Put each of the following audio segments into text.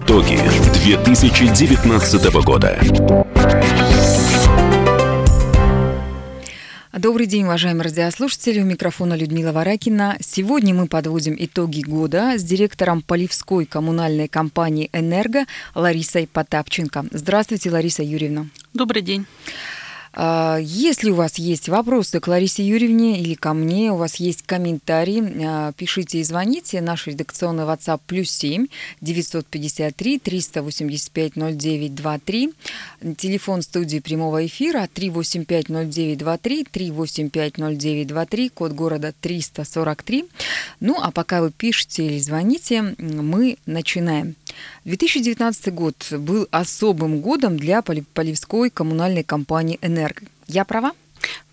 Итоги 2019 года. Добрый день, уважаемые радиослушатели. У микрофона Людмила Варакина. Сегодня мы подводим итоги года с директором Поливской коммунальной компании «Энерго» Ларисой Потапченко. Здравствуйте, Лариса Юрьевна. Добрый день. А, если у вас есть вопросы к Ларисе Юрьевне или ко мне, у вас есть комментарии, а, пишите и звоните. Наш редакционный WhatsApp плюс 7 953 385 0923. Телефон студии прямого эфира 385 0923 385 0923, код города 343. Ну, а пока вы пишете или звоните, мы начинаем. 2019 год был особым годом для Поливской коммунальной компании «Энерго». Я права?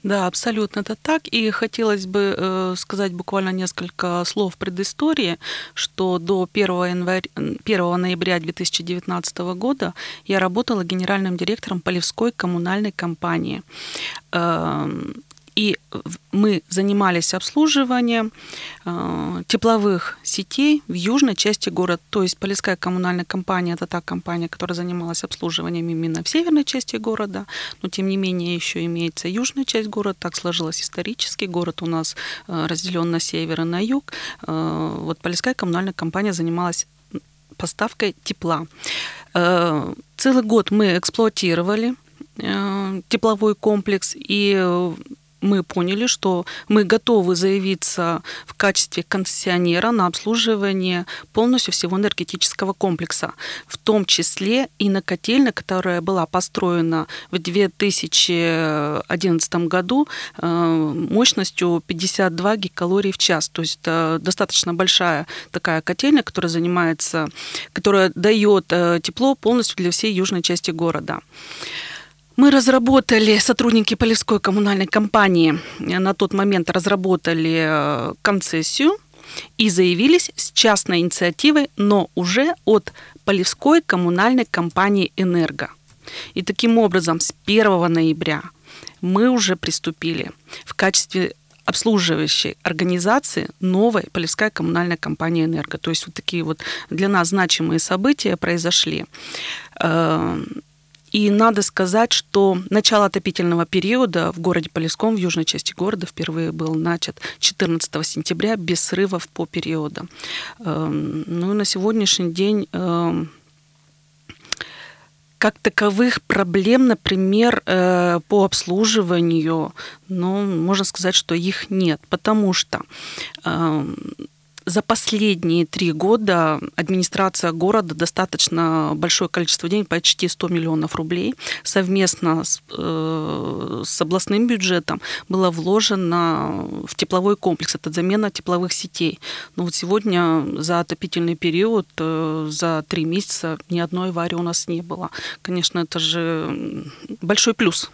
Да, абсолютно это так. И хотелось бы э, сказать буквально несколько слов предыстории, что до 1, января, 1 ноября 2019 года я работала генеральным директором Полевской коммунальной компании. Э, и мы занимались обслуживанием э, тепловых сетей в южной части города. То есть Полесская коммунальная компания – это та компания, которая занималась обслуживанием именно в северной части города. Но, тем не менее, еще имеется южная часть города. Так сложилось исторически. Город у нас э, разделен на север и на юг. Э, вот Полесская коммунальная компания занималась поставкой тепла. Целый год мы эксплуатировали тепловой комплекс и мы поняли, что мы готовы заявиться в качестве концессионера на обслуживание полностью всего энергетического комплекса, в том числе и на котельной, которая была построена в 2011 году э, мощностью 52 гигакалорий в час. То есть это достаточно большая такая котельная, которая занимается, которая дает э, тепло полностью для всей южной части города. Мы разработали, сотрудники Полевской коммунальной компании на тот момент разработали э, концессию и заявились с частной инициативой, но уже от Полевской коммунальной компании «Энерго». И таким образом с 1 ноября мы уже приступили в качестве обслуживающей организации новой Полевская коммунальная компания «Энерго». То есть вот такие вот для нас значимые события произошли. И надо сказать, что начало отопительного периода в городе Полеском, в южной части города, впервые был начат 14 сентября без срывов по периодам. Эм, ну и на сегодняшний день эм, как таковых проблем, например, э, по обслуживанию, ну, можно сказать, что их нет, потому что эм, за последние три года администрация города достаточно большое количество денег, почти 100 миллионов рублей, совместно с, э, с областным бюджетом было вложено в тепловой комплекс. Это замена тепловых сетей. Но вот сегодня за отопительный период, э, за три месяца ни одной аварии у нас не было. Конечно, это же большой плюс.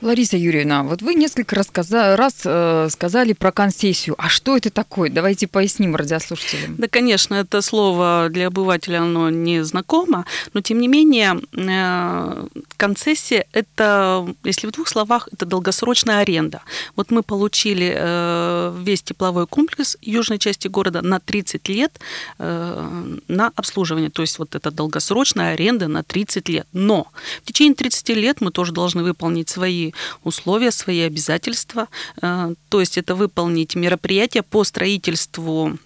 Лариса Юрьевна, вот вы несколько раз, раз э, сказали про концессию. А что это такое? Давайте поясним радиослушателям. Да, конечно, это слово для обывателя оно не знакомо, но тем не менее э, концессия – это, если в двух словах, это долгосрочная аренда. Вот мы получили э, весь тепловой комплекс южной части города на 30 лет э, на обслуживание. То есть вот это долгосрочная аренда на 30 лет. Но в течение 30 лет мы тоже должны выполнить свои условия, свои обязательства. Э, то есть это выполнить мероприятия по строительству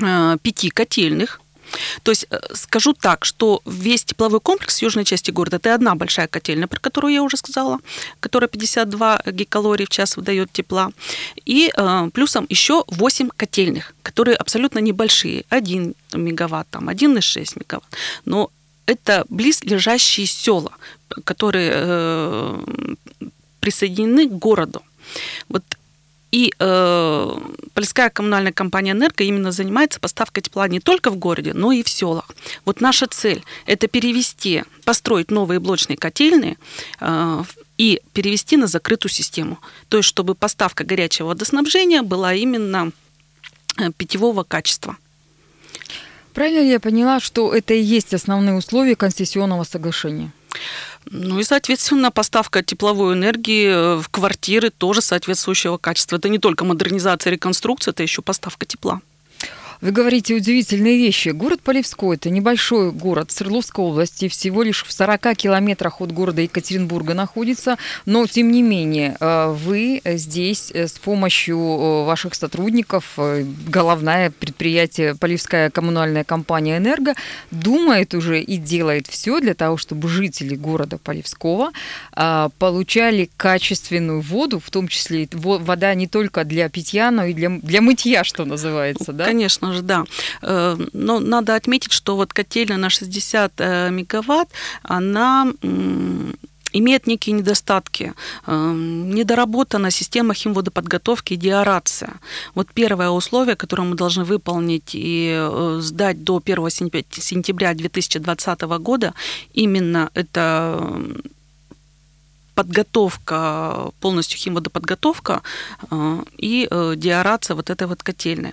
э, пяти котельных, то есть э, скажу так, что весь тепловой комплекс в южной части города это одна большая котельная, про которую я уже сказала, которая 52 гигакалорий в час выдает тепла. И э, плюсом еще 8 котельных, которые абсолютно небольшие. 1 мегаватт, там 1,6 мегаватт. Но это близлежащие села, которые э, присоединены к городу. Вот и э, Полесская коммунальная компания «Энерго» именно занимается поставкой тепла не только в городе, но и в селах. Вот наша цель – это перевести, построить новые блочные котельные э, и перевести на закрытую систему. То есть, чтобы поставка горячего водоснабжения была именно э, питьевого качества. Правильно ли я поняла, что это и есть основные условия концессионного соглашения? Ну и, соответственно, поставка тепловой энергии э, в квартиры тоже соответствующего качества. Это не только модернизация, реконструкция, это еще поставка тепла. Вы говорите удивительные вещи. Город Полевской – это небольшой город Свердловской области, всего лишь в 40 километрах от города Екатеринбурга находится, но тем не менее э, вы здесь э, с помощью э, ваших сотрудников, головное предприятие Полевская коммунальная компания «Энерго» думает уже и делает все для того, чтобы жители города Полевского получали качественную воду, в том числе вода не только для питья, но и для, для мытья, что называется, да? Конечно же, да. Э, но надо отметить, что вот котельная на 60 э, мегаватт, она имеет некие недостатки. Э, недоработана система химводоподготовки и деорация. Вот первое условие, которое мы должны выполнить и сдать до 1 сентября 2020 года, именно это подготовка, полностью химводоподготовка э, и э, деорация вот этой вот котельной.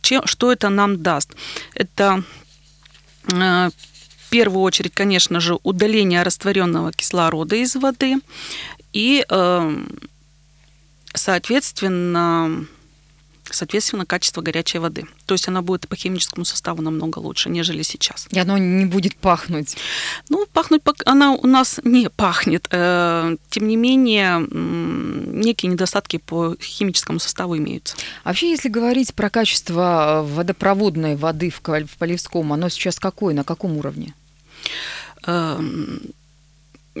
Что это нам даст? Это э, в первую очередь, конечно же, удаление растворенного кислорода из воды и, соответственно, соответственно, качество горячей воды. То есть она будет по химическому составу намного лучше, нежели сейчас. И оно не будет пахнуть? Ну, пахнуть она у нас не пахнет. Э, тем не менее, некие недостатки по химическому составу имеются. Вообще, если говорить про качество водопроводной воды в Полевском, оно сейчас какое, на каком уровне?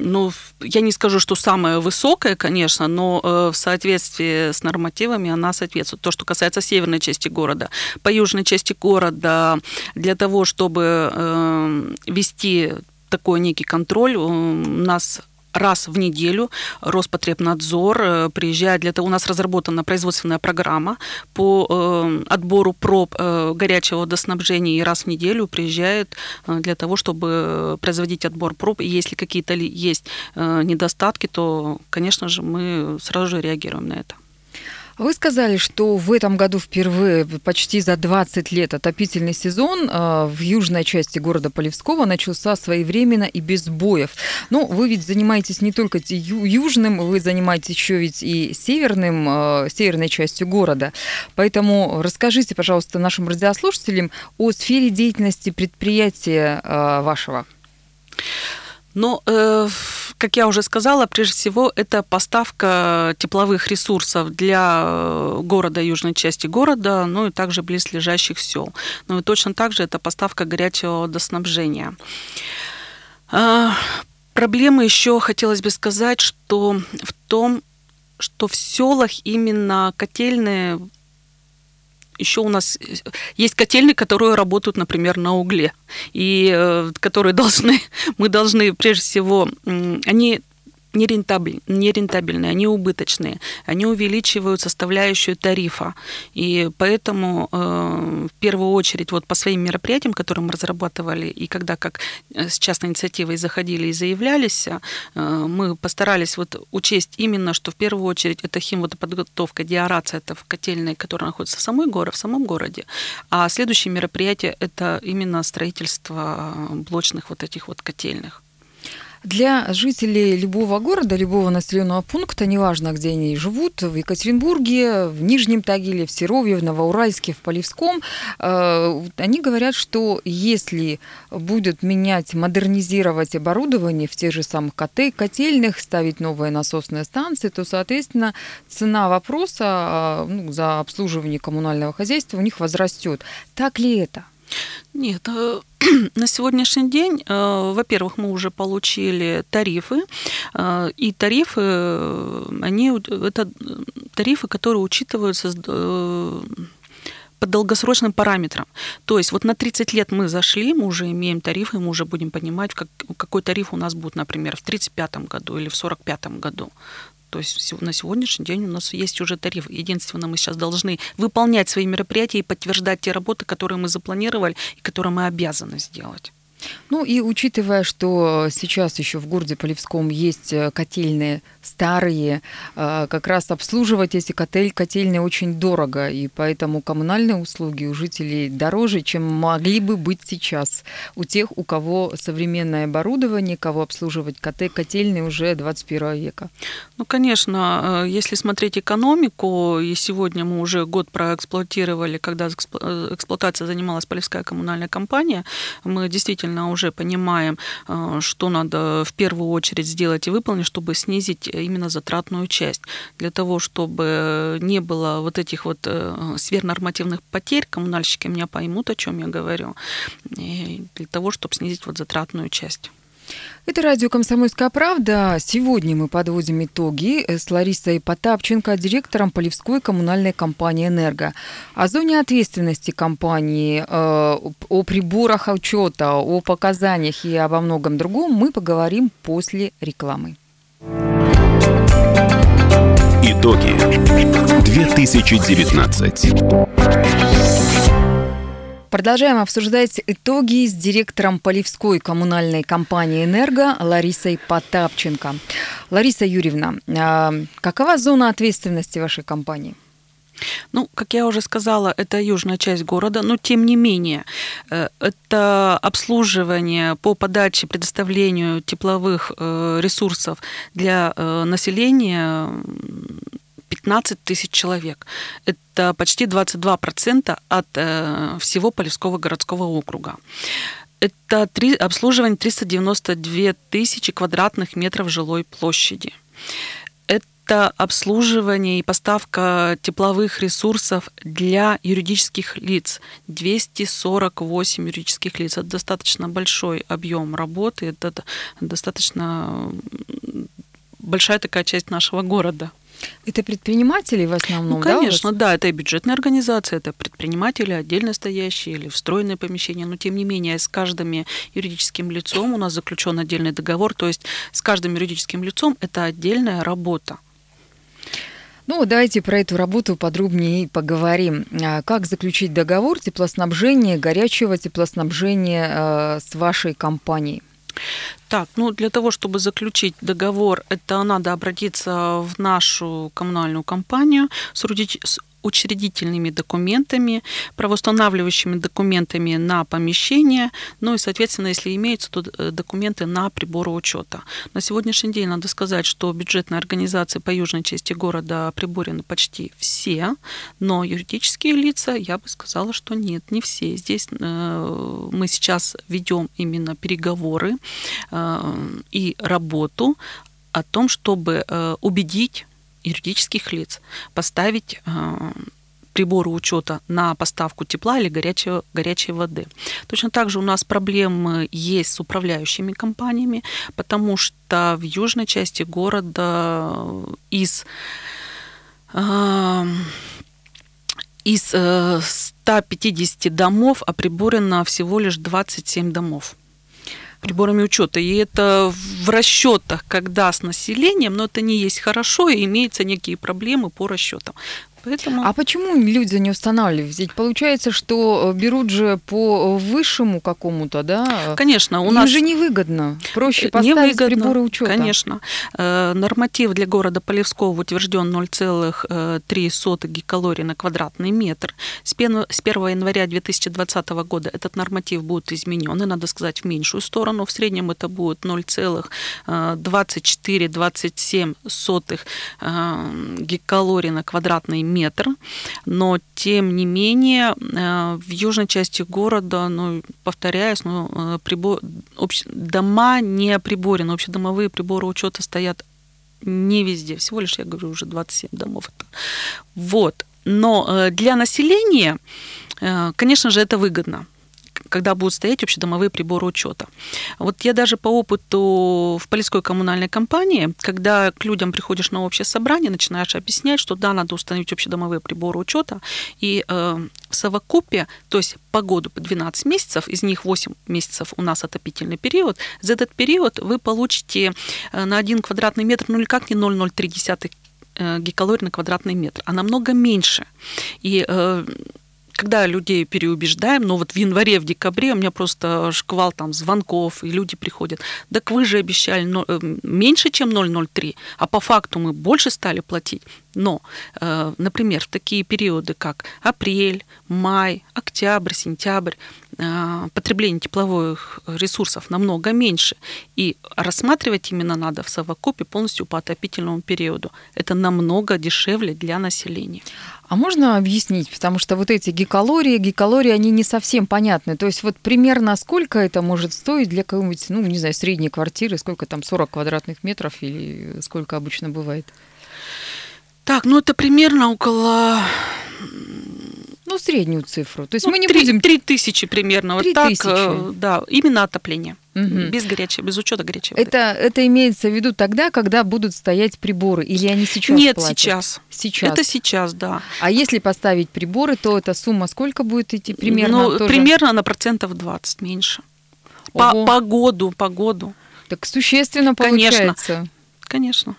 Эм, ну, я не скажу, что самая высокая, конечно, но э, в соответствии с нормативами она соответствует. То, что касается северной части города. По южной части города для того, чтобы э, вести такой некий контроль, у нас раз в неделю Роспотребнадзор э, приезжает для того, у нас разработана производственная программа по э, отбору проб э, горячего водоснабжения, и раз в неделю приезжает для того, чтобы производить отбор проб. И если какие-то есть недостатки, то, конечно же, мы сразу же реагируем на это. Вы сказали, что в этом году впервые почти за 20 лет отопительный сезон э, в южной части города Полевского начался своевременно и без боев. Но вы ведь занимаетесь не только южным, вы занимаетесь еще ведь и северным, э, северной частью города. Поэтому расскажите, пожалуйста, нашим радиослушателям о сфере деятельности предприятия э, вашего. Ну, э, как я уже сказала, прежде всего это поставка тепловых ресурсов для э, города, южной части города, ну и также близлежащих сел. Ну и точно так же это поставка горячего водоснабжения. Э, проблемы еще хотелось бы сказать, что в том, что в селах именно котельные еще у нас э, есть котельные, которые работают, например, на угле, и э, которые должны, мы должны прежде всего, они нерентабель, нерентабельные, они убыточные, они увеличивают составляющую тарифа. И поэтому э, в первую очередь вот по своим мероприятиям, которые мы разрабатывали, и когда как э, с частной инициативой заходили и заявлялись, э, мы постарались вот учесть именно, что в первую очередь это химводоподготовка, диорация, это в котельной, которая находится в самой горе, в самом городе. А следующее мероприятие это именно строительство блочных вот этих вот котельных. Для жителей любого города, любого населенного пункта, неважно, где они живут, в Екатеринбурге, в Нижнем Тагиле, в Серове, в Новоуральске, в Полевском, э, они говорят, что если будут менять, модернизировать оборудование в тех же самых котельных, ставить новые насосные станции, то, соответственно, цена вопроса э, ну, за обслуживание коммунального хозяйства у них возрастет. Так ли это? Нет, э, на сегодняшний день, э, во-первых, мы уже получили тарифы, э, и тарифы, они, это тарифы, которые учитываются по долгосрочным параметрам. То есть вот на 30 лет мы зашли, мы уже имеем тарифы, мы уже будем понимать, как, какой тариф у нас будет, например, в 35 году или в 45 году. То есть на сегодняшний день у нас есть уже тариф. Единственное, мы сейчас должны выполнять свои мероприятия и подтверждать те работы, которые мы запланировали и которые мы обязаны сделать. Ну и учитывая, что сейчас еще в городе Полевском есть э, котельные старые, э, как раз обслуживать эти котель, котельные очень дорого, и поэтому коммунальные услуги у жителей дороже, чем могли бы быть сейчас у тех, у кого современное оборудование, кого обслуживать котельные уже 21 века. Ну, конечно, э, если смотреть экономику, и сегодня мы уже год проэксплуатировали, когда эксплуатация занималась Полевская коммунальная компания, мы действительно уже понимаем, э, что надо в первую очередь сделать и выполнить, чтобы снизить именно затратную часть. Для того, чтобы не было вот этих вот э, сверхнормативных потерь, коммунальщики меня поймут, о чем я говорю, и для того, чтобы снизить вот затратную часть. Это радио «Комсомольская правда». Сегодня мы подводим итоги с Ларисой Потапченко, директором Полевской коммунальной компании «Энерго». О зоне ответственности компании, э, о приборах учета, о показаниях и обо многом другом мы поговорим после рекламы. Итоги 2019. Продолжаем обсуждать итоги с директором Полевской коммунальной компании «Энерго» Ларисой Потапченко. Лариса Юрьевна, а, какова зона ответственности вашей компании? Ну, как я уже сказала, это южная часть города, но тем не менее, э, это обслуживание по подаче, предоставлению тепловых э, ресурсов для э, населения 15 тысяч человек. Это почти 22% от э, всего Полевского городского округа. Это три, обслуживание 392 тысячи квадратных метров жилой площади. Это обслуживание и поставка тепловых ресурсов для юридических лиц. 248 юридических лиц. Это достаточно большой объем работы, это достаточно большая такая часть нашего города. Это предприниматели в основном, ну, конечно, да, да, это и бюджетная организация, это предприниматели, отдельно стоящие или встроенные помещения, но тем не менее с каждым юридическим лицом у нас заключен отдельный договор, то есть с каждым юридическим лицом это отдельная работа. Ну, давайте про эту работу подробнее поговорим. А, как заключить договор теплоснабжения, горячего теплоснабжения э, с вашей компанией? Так, ну для того, чтобы заключить договор, это надо обратиться в нашу коммунальную компанию с учредительными документами, правоустанавливающими документами на помещение, ну и, соответственно, если имеются, то э, документы на приборы учета. На сегодняшний день надо сказать, что бюджетные организации по южной части города приборены почти все, но юридические лица, я бы сказала, что нет, не все. Здесь э, мы сейчас ведем именно переговоры э, и работу о том, чтобы убедить юридических лиц поставить э, приборы учета на поставку тепла или горячей, горячей воды. Точно так же у нас проблемы есть с управляющими компаниями, потому что в южной части города из э, из 150 э, домов оприборено всего лишь 27 домов приборами учета. И это в расчетах, когда с населением, но это не есть хорошо, и имеются некие проблемы по расчетам. Поэтому... А почему люди не устанавливают? Ведь получается, что э, берут же по высшему какому-то, да? Конечно, у Им нас же невыгодно. Проще э, поставить невыгодно, приборы учета. Конечно. Э, норматив для города Полевского утвержден 0,3 гикалорий на квадратный метр. С 1 января 2020 года этот норматив будет изменен, и, надо сказать, в меньшую сторону. В среднем это будет 0,24-27 гикалорий на квадратный метр, но тем не менее э, в южной части города, ну, повторяюсь, ну, э, прибор, общ, дома не приборены, общедомовые приборы учета стоят не везде, всего лишь, я говорю, уже 27 домов. Вот. Но э, для населения, конечно же, это выгодно когда будут стоять общедомовые приборы учета. Вот я даже по опыту в Полевской коммунальной компании, когда к людям приходишь на общее собрание, начинаешь объяснять, что да, надо установить общедомовые приборы учета, и э, в совокупе, то есть по году по 12 месяцев, из них 8 месяцев у нас отопительный период, за этот период вы получите э, на 1 квадратный метр, ну никак не 0,03 э, гикалорий на квадратный метр, а намного меньше. И э, когда людей переубеждаем, но вот в январе, в декабре у меня просто шквал там звонков, и люди приходят. Так вы же обещали э, меньше, чем 0,03, а по факту мы больше стали платить. Но, э, например, в такие периоды, как апрель, май, октябрь, сентябрь, э, потребление тепловых ресурсов намного меньше. И рассматривать именно надо в совокупе полностью по отопительному периоду. Это намного дешевле для населения. А можно объяснить, потому что вот эти гикалории, гикалории, они не совсем понятны. То есть вот примерно сколько это может стоить для какой-нибудь, ну, не знаю, средней квартиры, сколько там, 40 квадратных метров или сколько обычно бывает? Так, ну это примерно около ну, среднюю цифру. То есть ну, мы не 3, будем... Три тысячи примерно. 3 вот так, тысячи. э, Да, именно отопление. Мгм. Без горячей, без учета горячей воды. Это, это имеется в виду тогда, когда будут стоять приборы, или они сейчас Нет, платят? сейчас. Сейчас. Это сейчас, да. А если поставить приборы, то эта сумма сколько будет идти примерно? Ну, тоже? примерно на процентов 20 меньше. По, Ого. по году, по году. Так существенно Конечно. получается. Конечно.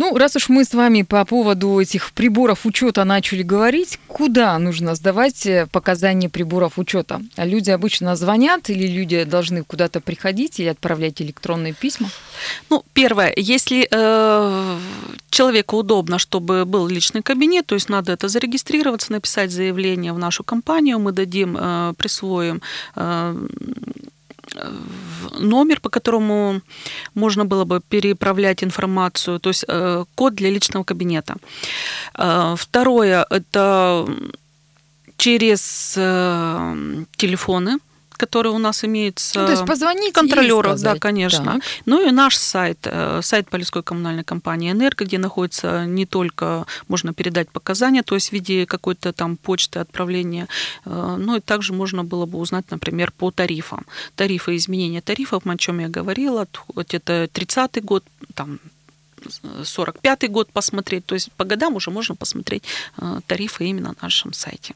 Ну, раз уж мы с вами по поводу этих приборов учета начали говорить, куда нужно сдавать э, показания приборов учета? Люди обычно звонят или люди должны куда-то приходить или отправлять электронные письма? Ну, первое, если э, человеку удобно, чтобы был личный кабинет, то есть надо это зарегистрироваться, написать заявление в нашу компанию, мы дадим, э, присвоим э, номер, по которому можно было бы переправлять информацию, то есть э, код для личного кабинета. Э, Второе – это через э, телефоны, которые у нас имеются. Ну, то есть позвонить контролеров, сказать. да, конечно. Так. Ну и наш сайт, э, сайт Полевской коммунальной компании «Энерго», где находится не только можно передать показания, то есть в виде какой-то там почты отправления, э, но и также можно было бы узнать, например, по тарифам. Тарифы, изменения тарифов, о чем я говорила, хоть это 30-й год, там 45-й год посмотреть, то есть по годам уже можно посмотреть э, тарифы именно на нашем сайте.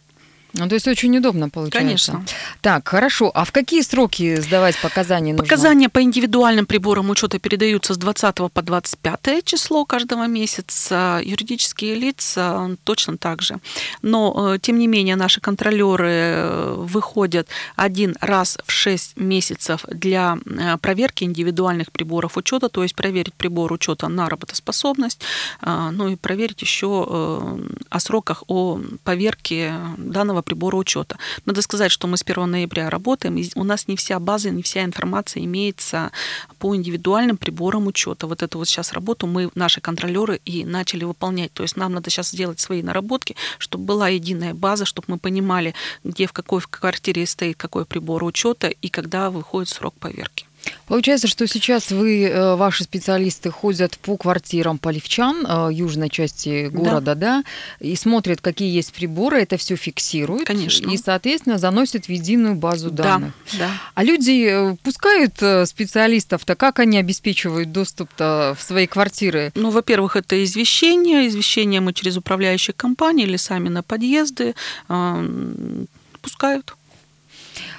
Ну, то есть очень удобно получается. Конечно. Так, хорошо. А в какие сроки сдавать показания нужно? Показания по индивидуальным приборам учета передаются с 20 по 25 число каждого месяца. Юридические лица точно так же. Но, э, тем не менее, наши контролеры э, выходят один раз в 6 месяцев для проверки индивидуальных приборов учета, то есть проверить прибор учета на работоспособность, э, ну и проверить еще о сроках о поверке данного прибора учета. Надо сказать, что мы с 1 ноября работаем, и у нас не вся база, не вся информация имеется по индивидуальным приборам учета. Вот эту вот сейчас работу мы, наши контролеры, и начали выполнять. То есть нам надо сейчас сделать свои наработки, чтобы была единая база, чтобы мы понимали, где в какой в квартире стоит какой прибор учета и когда выходит срок поверки. Получается, что сейчас вы, э, ваши специалисты, ходят по квартирам полевчан э, южной части города, да. и смотрят, какие есть приборы, это все фиксируют. Конечно. И, соответственно, заносят в единую базу данных. Да, да. А люди э, пускают специалистов-то, как они обеспечивают доступ-то в свои квартиры? Ну, во-первых, это извещение. Извещение мы через управляющие компании или сами на подъезды э, пускают.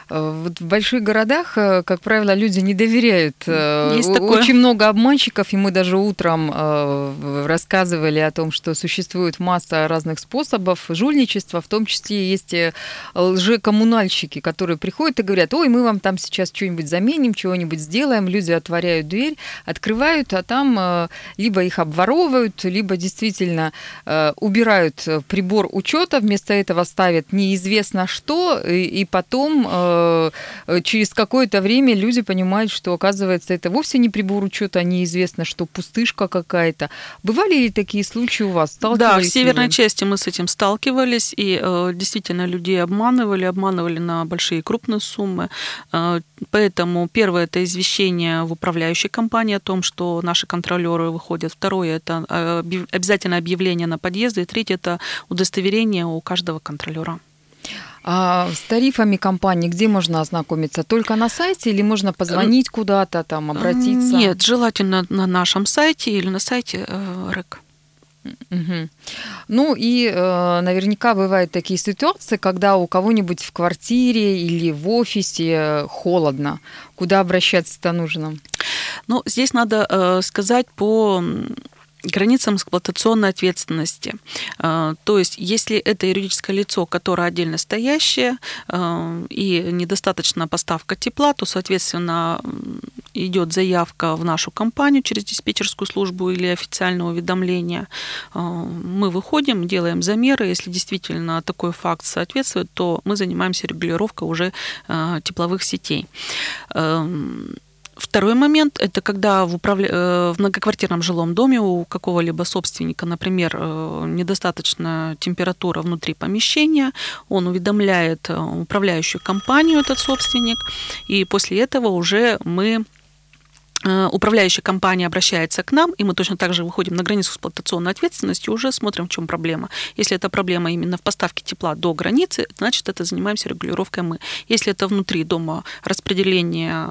Э, Вот в больших городах, э, как правило, люди не доверяют. Э, Есть такое. Очень много обманщиков, и мы даже утром рассказывали о том, что существует масса разных способов жульничества, в том числе есть лжекоммунальщики, которые приходят и говорят, ой, мы вам там сейчас что-нибудь заменим, чего-нибудь сделаем. Люди отворяют дверь, открывают, а там либо их обворовывают, либо действительно убирают прибор учета, вместо этого ставят неизвестно что, и, потом через какое-то время люди понимают, что оказывается это вовсе не прибор учета, а неизвестно что, пустышка какая-то. Бывали ли такие случаи у вас? Да, в северной части мы с этим сталкивались, и э, действительно людей обманывали, обманывали на большие крупные суммы. Э, поэтому первое это извещение в управляющей компании о том, что наши контролеры выходят. Второе это э, обязательно объявление на подъезды. И третье это удостоверение у каждого контролера. А с тарифами компании где можно ознакомиться? Только на сайте или можно позвонить куда-то, там, обратиться? Нет, желательно на нашем сайте или на сайте э, РЭК. Мгм. Ну и э, наверняка бывают такие ситуации, когда у кого-нибудь в квартире или в офисе холодно. Куда обращаться-то нужно? Ну, здесь надо э, сказать по границам эксплуатационной ответственности. То есть, если это юридическое лицо, которое отдельно стоящее и недостаточно поставка тепла, то, соответственно, идет заявка в нашу компанию через диспетчерскую службу или официальное уведомление. Мы выходим, делаем замеры. Если действительно такой факт соответствует, то мы занимаемся регулировкой уже тепловых сетей. Второй момент – это когда в, управля... Э, в многоквартирном жилом доме у какого-либо собственника, например, э, недостаточная температура внутри помещения, он уведомляет э, управляющую компанию, этот собственник, и после этого уже мы управляющая компания обращается к нам, и мы точно так же выходим на границу эксплуатационной ответственности, уже смотрим, в чем проблема. Если это проблема именно в поставке тепла до границы, значит, это занимаемся регулировкой мы. Если это внутри дома распределение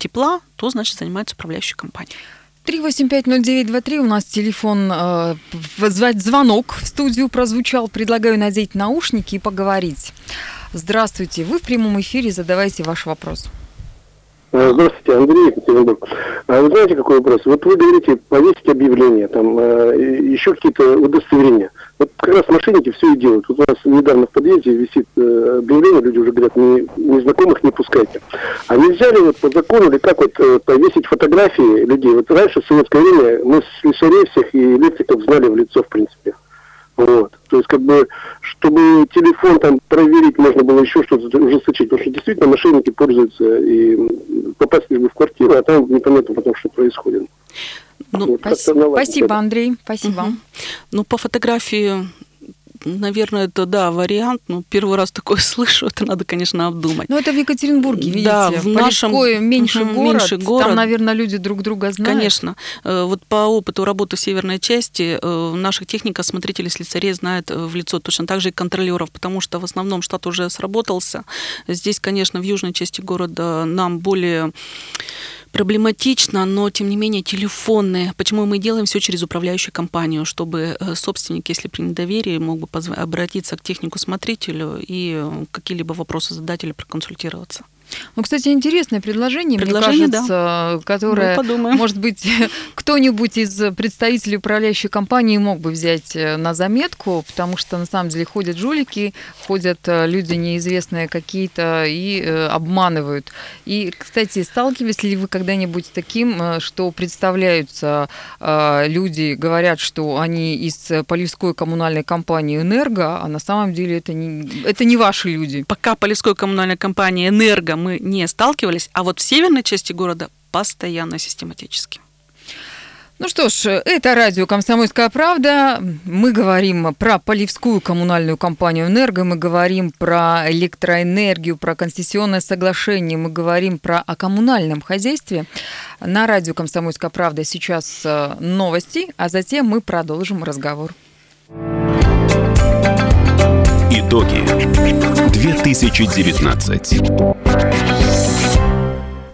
тепла, то, значит, занимается управляющая компания. 3850923 у нас телефон, э, звонок в студию прозвучал. Предлагаю надеть наушники и поговорить. Здравствуйте, вы в прямом эфире, задавайте ваш вопрос. Э, здравствуйте, Андрей Екатеринбург. А вы знаете, какой вопрос? Вот вы говорите, повесить объявление, там, э, еще какие-то удостоверения. Вот как раз мошенники все и делают. Вот у нас недавно в подъезде висит э, объявление, люди уже говорят, не, незнакомых не пускайте. А нельзя ли вот по закону или как вот повесить фотографии людей? Вот раньше в советское время мы слесарей всех и электриков знали в лицо, в принципе. Вот. То есть, как бы, чтобы телефон там проверить, можно было еще что-то ужесточить. Потому что действительно мошенники пользуются и попасть лишь бы в квартиру, а там непонятно потом, что происходит. Ну, вот, спасибо, Андрей. Спасибо. Угу. Ну, по фотографии наверное, это, да, вариант, но первый раз такое слышу, это надо, конечно, обдумать. Ну, это в Екатеринбурге, видите, да, в нашем меньший, угу, город, меньший город, там, наверное, люди друг друга знают. Конечно. Э, вот по опыту работы в северной части э, наших техников-смотрителей слесарей знают э, в лицо точно так же и контролеров, потому что в основном штат уже сработался. Здесь, конечно, в южной части города нам более проблематично, но тем не менее телефонные. Почему мы делаем все через управляющую компанию, чтобы э, собственник, если при недоверии, мог бы обратиться к технику-смотрителю и э, какие-либо вопросы задать или проконсультироваться. Ну, кстати, интересное предложение, предложение мне кажется, да. которое, может быть, кто-нибудь из представителей управляющей компании мог бы взять э, на заметку, потому что, на самом деле, ходят жулики, ходят э, люди неизвестные какие-то и э, обманывают. И, кстати, сталкивались ли вы когда-нибудь с таким, что представляются люди, говорят, что они из Полевской коммунальной компании «Энерго», а на самом деле это не, это не ваши люди? Пока Полевской коммунальной компании «Энерго» мы не сталкивались, а вот в северной части города постоянно систематически. Ну что ж, это радио «Комсомольская правда». Мы говорим про Поливскую коммунальную компанию «Энерго», мы говорим про электроэнергию, про концессионное соглашение, мы говорим про о коммунальном хозяйстве. На радио «Комсомольская правда» сейчас э, новости, а затем мы продолжим разговор. Итоги 2019.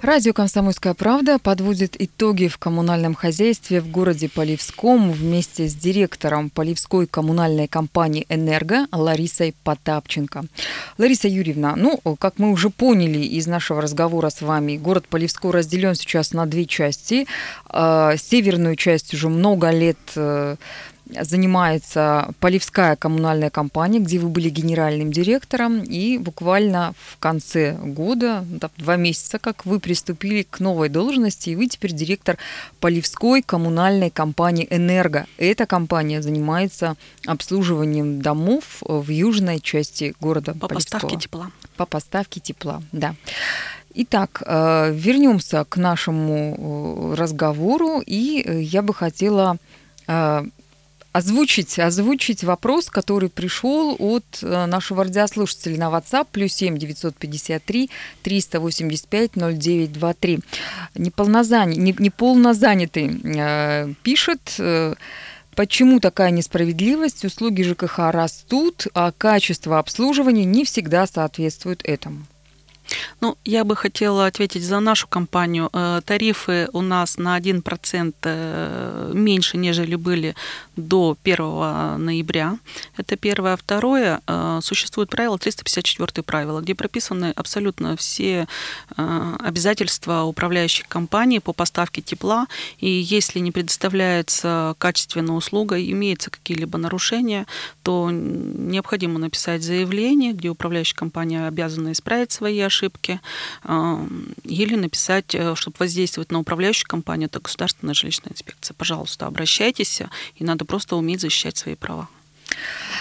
Радио «Комсомольская правда» подводит итоги в коммунальном хозяйстве в городе Поливском вместе с директором Поливской коммунальной компании «Энерго» Ларисой Потапченко. Лариса Юрьевна, ну, как мы уже поняли из нашего разговора с вами, город Поливской разделен сейчас на две части. А, северную часть уже много лет э, занимается Поливская коммунальная компания, где вы были генеральным директором, и буквально в конце года, два месяца, как вы приступили к новой должности, и вы теперь директор Поливской коммунальной компании «Энерго». Эта компания занимается обслуживанием домов в южной части города По Поливского. поставке тепла. По поставке тепла, да. Итак, э, вернемся к нашему э, разговору, и э, я бы хотела озвучить, озвучить вопрос, который пришел от э, нашего радиослушателя на WhatsApp, плюс 7 953 385 0923. Неполнозанятый, э, пишет, э, Почему такая несправедливость? Услуги ЖКХ растут, а качество обслуживания не всегда соответствует этому. Ну, я бы хотела ответить за нашу компанию. Э, тарифы у нас на 1% э, меньше, нежели были до 1 ноября. Это первое. Второе, э, существует правило 354 правила, где прописаны абсолютно все обязательства управляющих компаний по поставке тепла. И если не предоставляется качественная услуга, имеются какие-либо нарушения, то необходимо написать заявление, где управляющая компания обязана исправить свои ошибки, или написать, э, чтобы воздействовать на управляющую компанию, это государственная жилищная инспекция. Пожалуйста, обращайтесь, и надо просто уметь защищать свои права.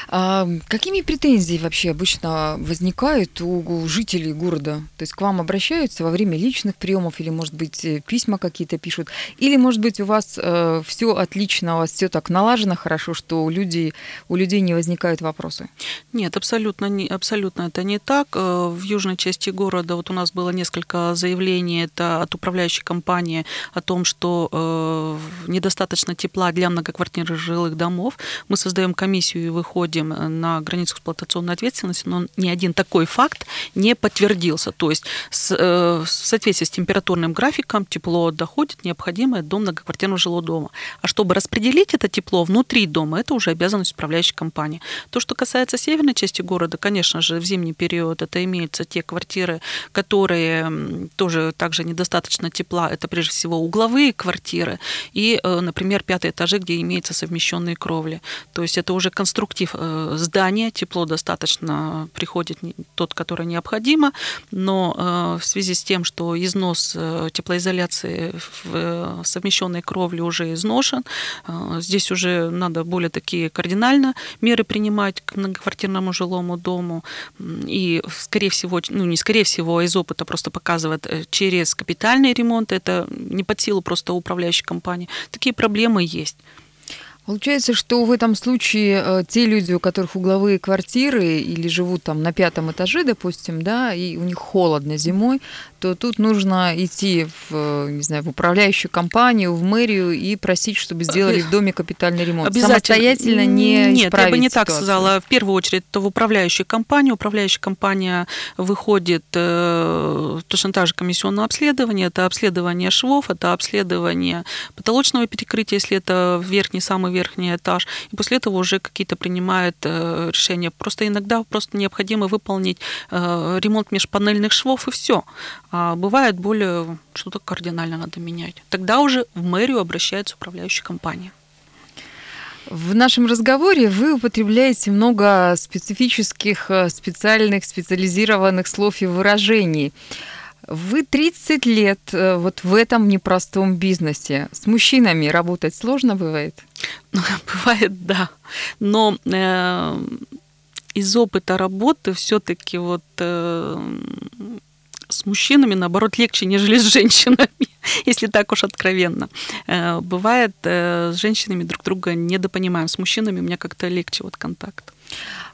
А какими претензии вообще обычно возникают у жителей города? То есть к вам обращаются во время личных приемов или, может быть, э, письма какие-то пишут? Или, может быть, у вас э, все отлично, у вас все так налажено хорошо, что у людей, у людей не возникают вопросы? Нет, абсолютно, не, абсолютно это не так. Э, в южной части города вот у нас было несколько заявлений это от управляющей компании о том, что э, недостаточно тепла для многоквартирных жилых домов. Мы создаем комиссию выходим э, на границу эксплуатационной ответственности, но ни один такой факт не подтвердился. То есть с, э, в соответствии с температурным графиком тепло доходит необходимое до многоквартирного жилого дома. А чтобы распределить это тепло внутри дома, это уже обязанность управляющей компании. То, что касается северной части города, конечно же, в зимний период это имеются те квартиры, которые тоже также недостаточно тепла. Это прежде всего угловые квартиры и, э, например, пятые этажи, где имеются совмещенные кровли. То есть это уже конструктив Э, здания, тепло достаточно приходит тот, который необходимо, но э, в связи с тем, что износ э, теплоизоляции в совмещенной кровле уже изношен, здесь уже надо более такие кардинально меры принимать к многоквартирному жилому дому. И, скорее всего, ну не скорее всего, а из опыта просто показывает, через капитальный ремонт, это не под силу просто управляющей компании, такие проблемы есть. Получается, что в этом случае э, те люди, у которых угловые квартиры или живут там на пятом этаже, допустим, да, и у них холодно зимой, то тут нужно идти в, не знаю, в управляющую компанию, в мэрию и просить, чтобы сделали в доме капитальный ремонт. Самостоятельно не Нет, я бы не ситуацию. так сказала. В первую очередь это в управляющую компанию. Управляющая компания выходит э, точно так же комиссионное обследование. Это обследование швов, это обследование потолочного перекрытия, если это верхний, самый верхний этаж. И после этого уже какие-то принимают э, решения. Просто иногда просто необходимо выполнить э, ремонт межпанельных швов и все а бывает более что-то кардинально надо менять. Тогда уже в мэрию обращается управляющая компания. В нашем разговоре вы употребляете много специфических, э, специальных, специализированных слов и выражений. Вы 30 лет э, вот в этом непростом бизнесе. С мужчинами работать сложно бывает? Бывает, да. Но э, из опыта работы все-таки вот э, с мужчинами, наоборот, легче, нежели с женщинами, если так уж откровенно. Э, бывает, э, с женщинами друг друга недопонимаем, с мужчинами у меня как-то легче вот контакт.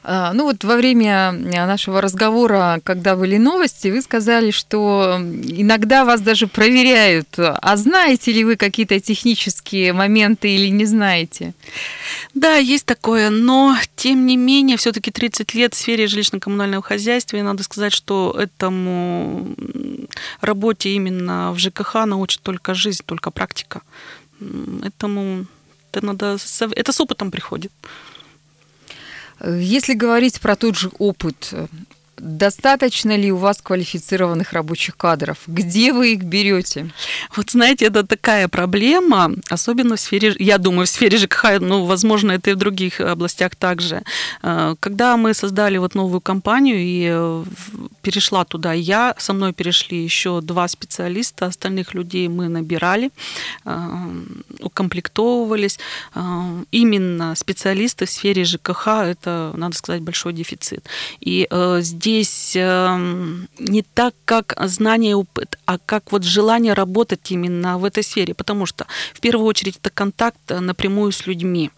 А, ну вот во время э, нашего разговора, когда были новости, вы сказали, что иногда вас даже проверяют. А знаете ли вы какие-то технические моменты или не знаете? Да, есть такое, но тем не менее, все-таки 30 лет в сфере жилищно-коммунального хозяйства, и надо сказать, что этому работе именно в ЖКХ научит только жизнь, только практика. Этому это надо, это с опытом приходит. Если говорить про тот же опыт, Достаточно ли у вас квалифицированных рабочих кадров? Где вы их берете? Вот знаете, это такая проблема, особенно в сфере, я думаю, в сфере ЖКХ, ну, возможно, это и в других областях также. Э, когда мы создали вот новую компанию и э, перешла туда я, со мной перешли еще два специалиста, остальных людей мы набирали, э, укомплектовывались. Именно специалисты в сфере ЖКХ, это, надо сказать, большой дефицит. И здесь здесь эм, не так, как знание и опыт, а как вот желание работать именно в этой сфере, потому что в первую очередь это контакт э, напрямую с людьми.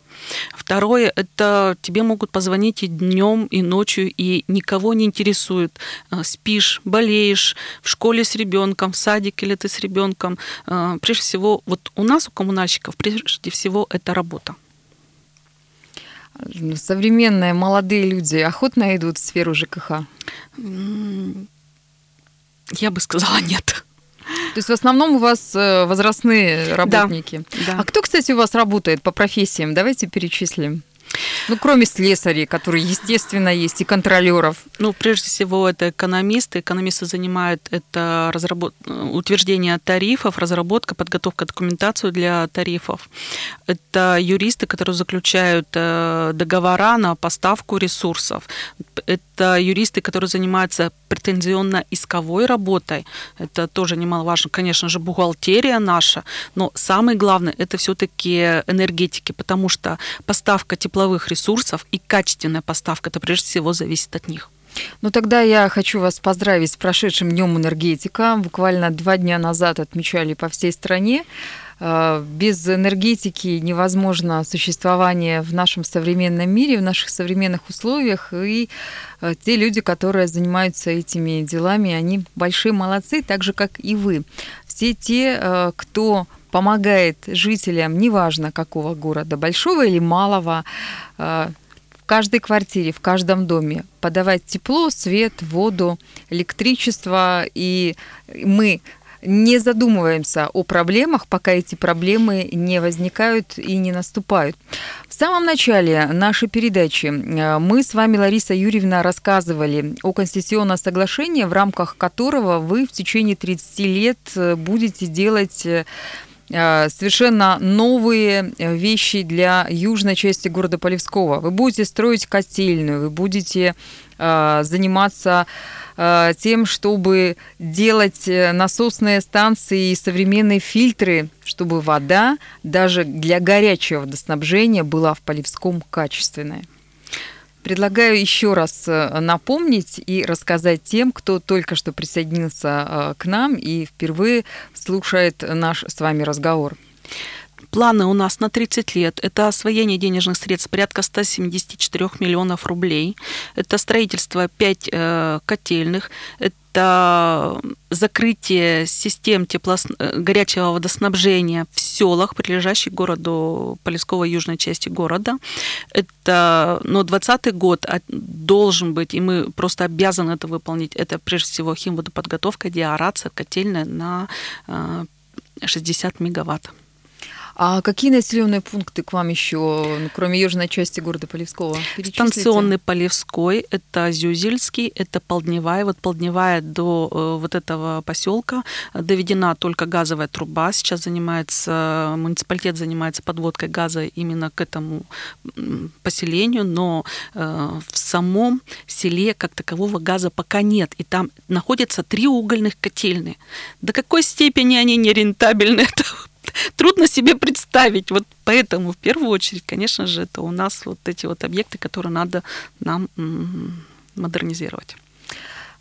Второе – это тебе могут позвонить и днем, и ночью, и никого не интересует. Э, спишь, болеешь, в школе с ребенком, в садике или ты с ребенком. Э, прежде всего, вот у нас, у коммунальщиков, прежде всего, это работа современные молодые люди охотно идут в сферу ЖКХ? Я бы сказала нет. То есть в основном у вас э, возрастные работники. Да. А кто, кстати, у вас работает по профессиям? Давайте перечислим. Ну, кроме слесарей, которые, естественно, есть, и контролеров. Ну, прежде всего, это экономисты. Экономисты занимают это разработ... утверждение тарифов, разработка, подготовка документацию для тарифов. Это юристы, которые заключают э, договора на поставку ресурсов. Это юристы, которые занимаются претензионно-исковой работой. Это тоже немаловажно. Конечно же, бухгалтерия наша. Но самое главное, это все-таки энергетики, потому что поставка тепловых ресурсов и качественная поставка, это прежде всего зависит от них. Ну тогда я хочу вас поздравить с прошедшим Днем энергетика. Буквально два дня назад отмечали по всей стране. Э, без энергетики невозможно существование в нашем современном мире, в наших современных условиях. И э, те люди, которые занимаются этими делами, они большие молодцы, так же, как и вы. Все те, э, кто помогает жителям, неважно какого города, большого или малого, в каждой квартире, в каждом доме подавать тепло, свет, воду, электричество. И мы не задумываемся о проблемах, пока эти проблемы не возникают и не наступают. В самом начале нашей передачи э, мы с вами, Лариса Юрьевна, рассказывали о конституционном соглашении, в рамках которого вы в течение 30 лет э, будете делать э, совершенно новые вещи для южной части города Полевского. Вы будете строить котельную, вы будете заниматься Э, тем, чтобы делать э, насосные станции и современные фильтры, чтобы вода даже для горячего водоснабжения была в Полевском качественная. Предлагаю еще раз э, напомнить и рассказать тем, кто только что присоединился к нам и впервые слушает наш с вами разговор. Планы у нас на 30 лет. Это освоение денежных средств порядка 174 миллионов рублей. Это строительство 5 э, котельных. Это закрытие систем тепло... Э, горячего водоснабжения в селах, прилежащих к городу Полесковой южной части города. Это, но 2020 год должен быть, и мы просто обязаны это выполнить. Это прежде всего химводоподготовка, деорация, котельная на 60 э, мегаватт. А какие населенные пункты к вам еще, ну, кроме южной части города Полевского? Станционный Полевской, это Зюзельский, это Полдневая. Вот Полдневая до э, вот этого поселка доведена только газовая труба. Сейчас занимается, муниципалитет занимается подводкой газа именно к этому поселению, но э, в самом селе как такового газа пока нет. И там находятся три угольных котельные. До какой степени они нерентабельны, это трудно себе представить. Вот поэтому в первую очередь, конечно же, это у нас вот эти вот объекты, которые надо нам модернизировать.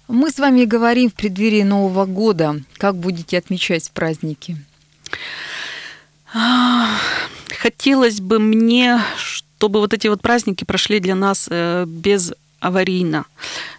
Мы с вами говорим в преддверии Нового года. Как будете отмечать праздники? Хотелось бы мне, чтобы вот эти вот праздники прошли для нас э, без аварийно.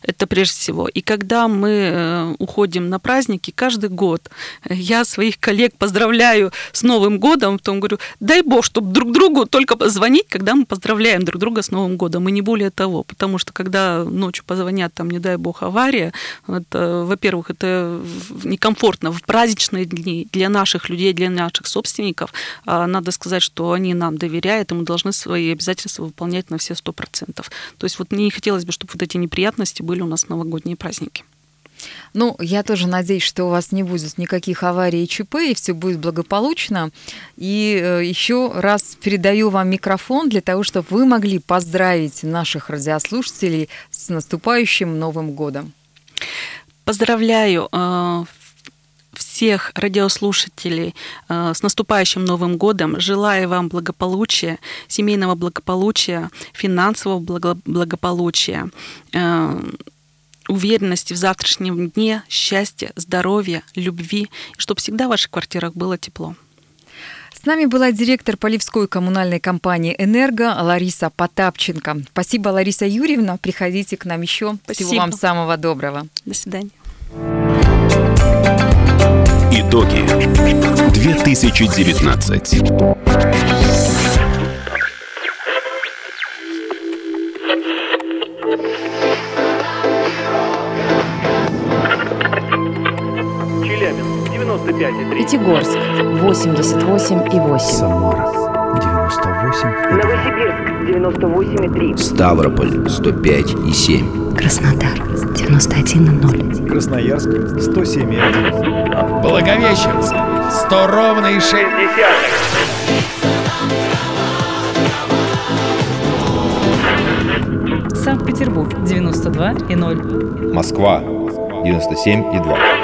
Это прежде всего. И когда мы э, уходим на праздники, каждый год я своих коллег поздравляю с Новым годом, потом говорю, дай бог, чтобы друг другу только звонить, когда мы поздравляем друг друга с Новым годом, и не более того. Потому что когда ночью позвонят, там, не дай бог, авария, это, во-первых, это некомфортно в праздничные дни для наших людей, для наших собственников. А надо сказать, что они нам доверяют, и мы должны свои обязательства выполнять на все сто процентов. То есть вот мне не хотелось бы, чтобы вот эти неприятности были у нас в новогодние праздники. Ну, я тоже надеюсь, что у вас не будет никаких аварий и ЧП, и все будет благополучно. И э, еще раз передаю вам микрофон для того, чтобы вы могли поздравить наших радиослушателей с наступающим Новым годом. Поздравляю э, всех радиослушателей э, с наступающим Новым годом. Желаю вам благополучия, семейного благополучия, финансового благополучия, э, уверенности в завтрашнем дне, счастья, здоровья, любви, и чтобы всегда в ваших квартирах было тепло. С нами была директор Поливской коммунальной компании «Энерго» Лариса Потапченко. Спасибо, Лариса Юрьевна. Приходите к нам еще. Спасибо. Всего вам самого доброго. До свидания. Итоги 2019. 95,3. Пятигорск 88,8. Самара 98 Новосибирск 98,3. Ставрополь 105,7. Краснодар 91,0. Красноярск 107,1 Благовещенск 100 ровно и 6 Санкт-Петербург 92,0. Москва 97,2.